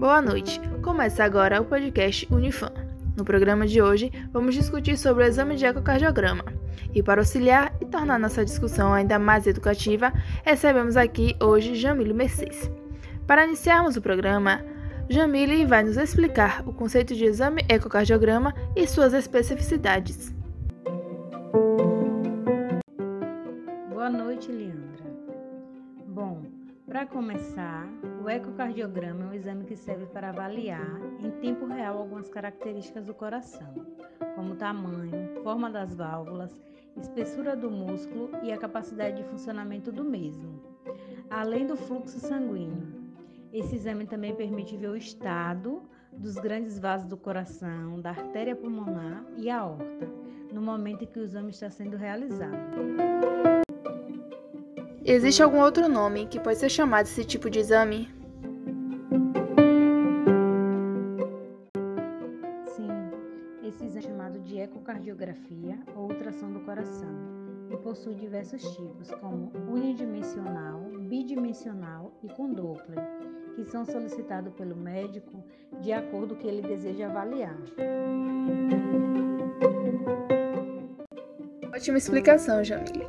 Boa noite. Começa agora o podcast Unifam. No programa de hoje, vamos discutir sobre o exame de ecocardiograma. E para auxiliar e tornar nossa discussão ainda mais educativa, recebemos aqui hoje Jamile Mercedes. Para iniciarmos o programa, Jamile vai nos explicar o conceito de exame ecocardiograma e suas especificidades. Boa noite, Leandra. Bom, para começar, o ecocardiograma é um exame que serve para avaliar em tempo real algumas características do coração, como tamanho, forma das válvulas, espessura do músculo e a capacidade de funcionamento do mesmo, além do fluxo sanguíneo. Esse exame também permite ver o estado dos grandes vasos do coração, da artéria pulmonar e aorta, no momento em que o exame está sendo realizado. Existe algum outro nome que pode ser chamado esse tipo de exame? Sim, esse exame é chamado de ecocardiografia ou ultrassom do coração e possui diversos tipos, como unidimensional, bidimensional e com Doppler, que são solicitados pelo médico de acordo com o que ele deseja avaliar. Ótima explicação, Jamile.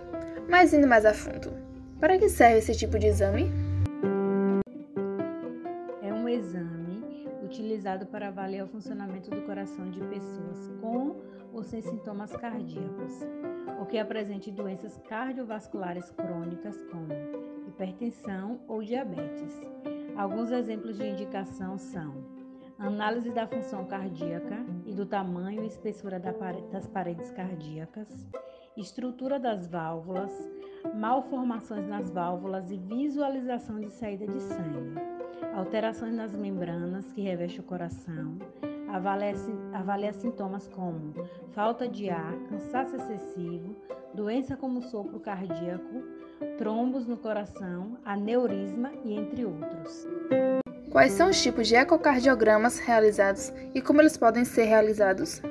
Mas indo mais a fundo, para que serve esse tipo de exame? É um exame utilizado para avaliar o funcionamento do coração de pessoas com ou sem sintomas cardíacos, ou que apresente doenças cardiovasculares crônicas como hipertensão ou diabetes. Alguns exemplos de indicação são análise da função cardíaca e do tamanho e espessura das paredes cardíacas, estrutura das válvulas, malformações nas válvulas e visualização de saída de sangue, alterações nas membranas que revestem o coração, avalia, avalia sintomas como falta de ar, cansaço excessivo, doença como sopro cardíaco, trombos no coração, aneurisma e entre outros. Quais são os tipos de ecocardiogramas realizados e como eles podem ser realizados?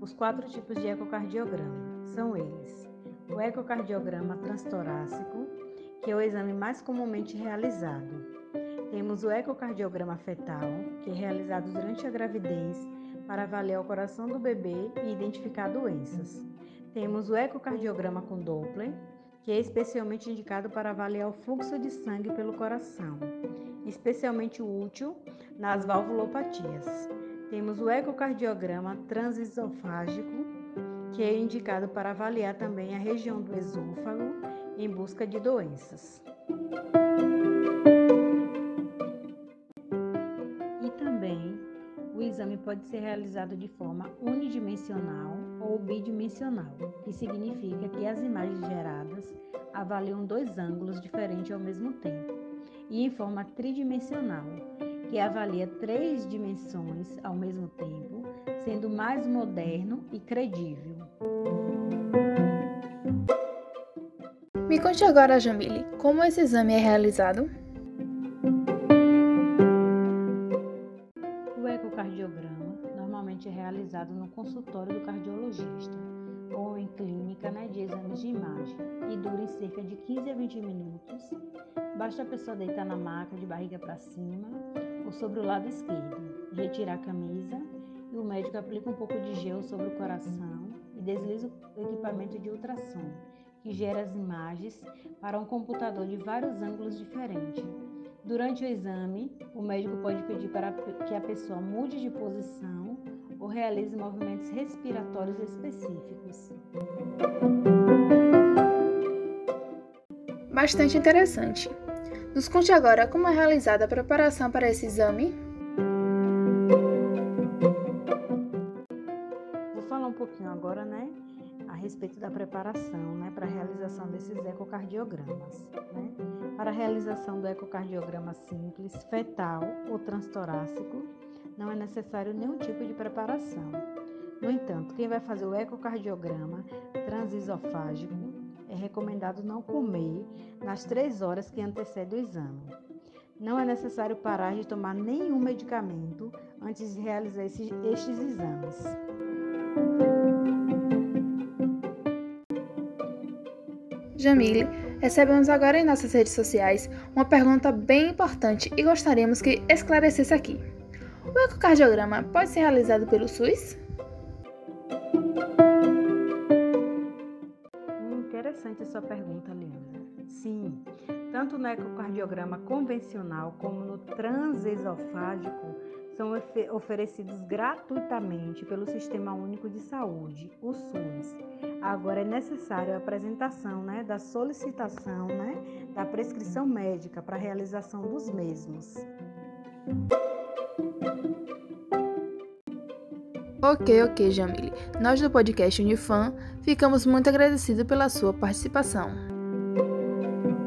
Os quatro tipos de ecocardiograma são eles: o ecocardiograma transtorácico, que é o exame mais comumente realizado. Temos o ecocardiograma fetal, que é realizado durante a gravidez para avaliar o coração do bebê e identificar doenças. Temos o ecocardiograma com Doppler, que é especialmente indicado para avaliar o fluxo de sangue pelo coração, especialmente útil nas valvulopatias. Temos o ecocardiograma transesofágico, que é indicado para avaliar também a região do esôfago em busca de doenças. E também o exame pode ser realizado de forma unidimensional ou bidimensional, que significa que as imagens geradas avaliam dois ângulos diferentes ao mesmo tempo, e em forma tridimensional, que avalia três dimensões ao mesmo tempo, sendo mais moderno e credível. Me conte agora, Jamile, como esse exame é realizado? O ecocardiograma normalmente é realizado no consultório do cardiologista ou em clínica né, de exames de imagem e dura em cerca de 15 a 20 minutos. Basta a pessoa deitar na maca de barriga para cima sobre o lado esquerdo, retirar a camisa e o médico aplica um pouco de gel sobre o coração e desliza o equipamento de ultrassom, que gera as imagens para um computador de vários ângulos diferentes. Durante o exame, o médico pode pedir para que a pessoa mude de posição ou realize movimentos respiratórios específicos. Bastante interessante. Nos conte agora como é realizada a preparação para esse exame. Vou falar um pouquinho agora, né, a respeito da preparação, né, para a realização desses ecocardiogramas, né? Para a realização do ecocardiograma simples, fetal ou transtorácico, não é necessário nenhum tipo de preparação. No entanto, quem vai fazer o ecocardiograma transesofágico é recomendado não comer nas três horas que antecedem o exame. Não é necessário parar de tomar nenhum medicamento antes de realizar esses, estes exames. Jamile, Recebemos agora em nossas redes sociais uma pergunta bem importante e gostaríamos que esclarecesse aqui. O ecocardiograma pode ser realizado pelo SUS? Interessante a sua pergunta, Leandra. Sim, tanto no ecocardiograma convencional como no transesofágico são oferecidos gratuitamente pelo Sistema Único de Saúde, o SUS. Agora é necessário a apresentação né, da solicitação né, da prescrição médica para a realização dos mesmos. Ok, ok, Jamile. Nós do podcast Unifan ficamos muito agradecidos pela sua participação.